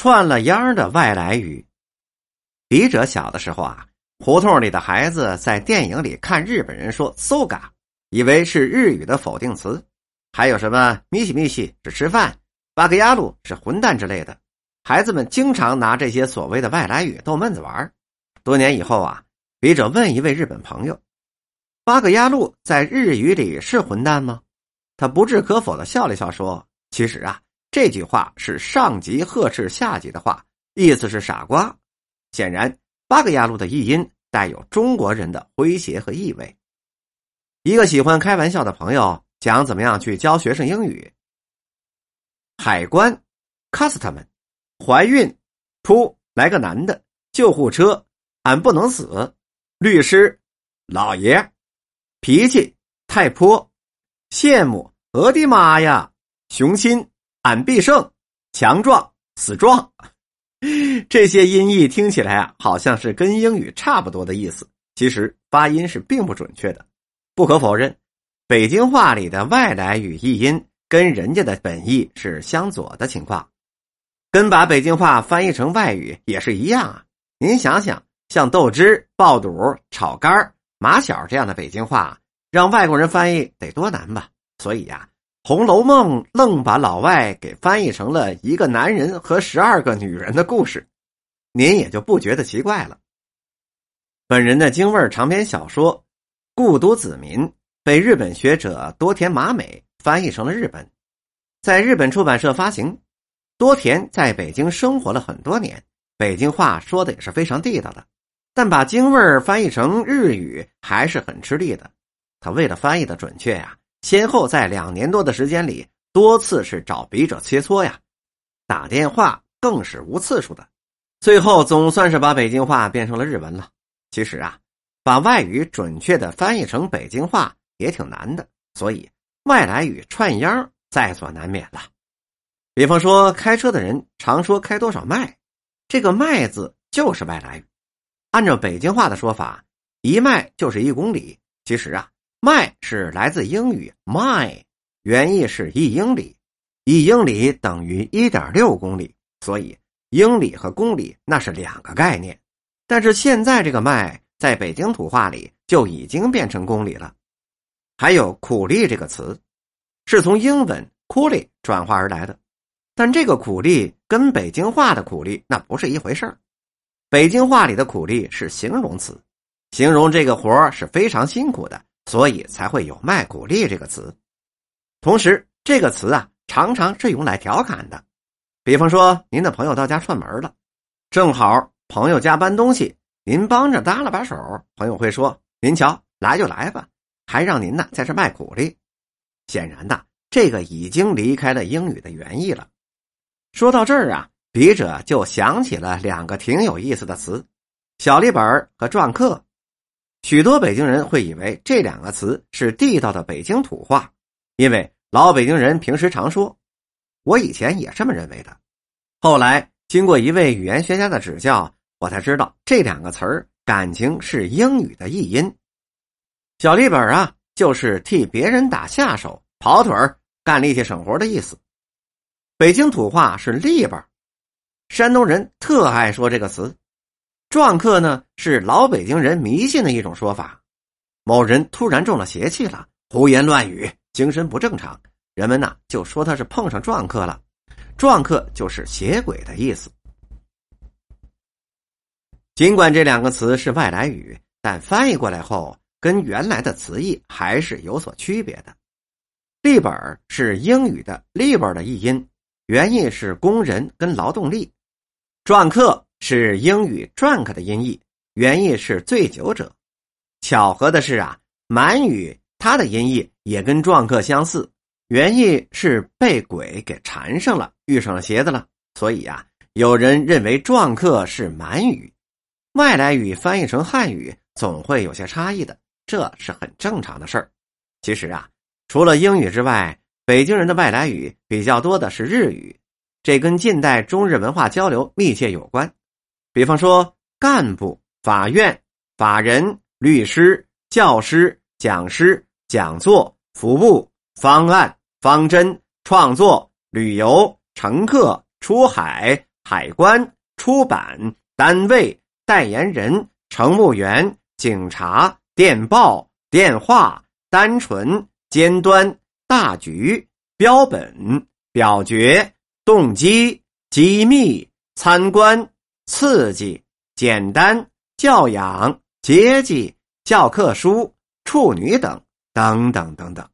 串了秧的外来语。笔者小的时候啊，胡同里的孩子在电影里看日本人说 “soga”，以为是日语的否定词。还有什么“咪西咪西”是吃饭，“八格牙路”是混蛋之类的。孩子们经常拿这些所谓的外来语逗闷子玩。多年以后啊，笔者问一位日本朋友：“八个鸭路在日语里是混蛋吗？”他不置可否的笑了笑说：“其实啊。”这句话是上级呵斥下级的话，意思是傻瓜。显然，八格牙路的译音带有中国人的诙谐和意味。一个喜欢开玩笑的朋友讲怎么样去教学生英语：海关，custom，怀孕，噗，来个男的；救护车，俺不能死；律师，老爷，脾气太泼；羡慕，我的妈呀，雄心。俺必胜，强壮，死壮，这些音译听起来啊，好像是跟英语差不多的意思。其实发音是并不准确的。不可否认，北京话里的外来语译音跟人家的本意是相左的情况，跟把北京话翻译成外语也是一样啊。您想想，像豆汁、爆肚、炒肝、马小这样的北京话，让外国人翻译得多难吧？所以呀。《红楼梦》愣把老外给翻译成了一个男人和十二个女人的故事，您也就不觉得奇怪了。本人的京味长篇小说《故都子民》被日本学者多田麻美翻译成了日本，在日本出版社发行。多田在北京生活了很多年，北京话说的也是非常地道的，但把京味翻译成日语还是很吃力的。他为了翻译的准确呀。先后在两年多的时间里，多次是找笔者切磋呀，打电话更是无次数的，最后总算是把北京话变成了日文了。其实啊，把外语准确的翻译成北京话也挺难的，所以外来语串秧在所难免了。比方说，开车的人常说开多少迈，这个迈字就是外来语。按照北京话的说法，一迈就是一公里。其实啊。迈是来自英语 m y 原意是一英里，一英里等于一点六公里，所以英里和公里那是两个概念。但是现在这个迈在北京土话里就已经变成公里了。还有苦力这个词，是从英文 coolie 转化而来的，但这个苦力跟北京话的苦力那不是一回事儿。北京话里的苦力是形容词，形容这个活是非常辛苦的。所以才会有“卖苦力”这个词，同时这个词啊，常常是用来调侃的。比方说，您的朋友到家串门了，正好朋友家搬东西，您帮着搭了把手，朋友会说：“您瞧，来就来吧，还让您呢在这卖苦力。”显然呐，这个已经离开了英语的原意了。说到这儿啊，笔者就想起了两个挺有意思的词：小立本和篆刻。许多北京人会以为这两个词是地道的北京土话，因为老北京人平时常说。我以前也这么认为的，后来经过一位语言学家的指教，我才知道这两个词儿感情是英语的译音。小立本啊，就是替别人打下手、跑腿儿、干力气省活的意思。北京土话是立本，山东人特爱说这个词。篆刻呢是老北京人迷信的一种说法，某人突然中了邪气了，胡言乱语，精神不正常，人们呢就说他是碰上篆刻了。篆刻就是邪鬼的意思。尽管这两个词是外来语，但翻译过来后跟原来的词义还是有所区别的。立本是英语的 “labor” 的译音，原意是工人跟劳动力。篆刻。是英语 “drunk” 的音译，原意是醉酒者。巧合的是啊，满语它的音译也跟篆刻相似，原意是被鬼给缠上了，遇上了邪的了。所以啊，有人认为篆刻是满语，外来语翻译成汉语总会有些差异的，这是很正常的事儿。其实啊，除了英语之外，北京人的外来语比较多的是日语，这跟近代中日文化交流密切有关。比方说，干部、法院、法人、律师、教师、讲师、讲座、服务、方案、方针、创作、旅游、乘客、出海、海关、出版、单位、代言人、乘务员、警察、电报、电话、单纯、尖端、大局、标本、表决、动机、机密、参观、刺激、简单、教养、阶级、教科书、处女等等等等等。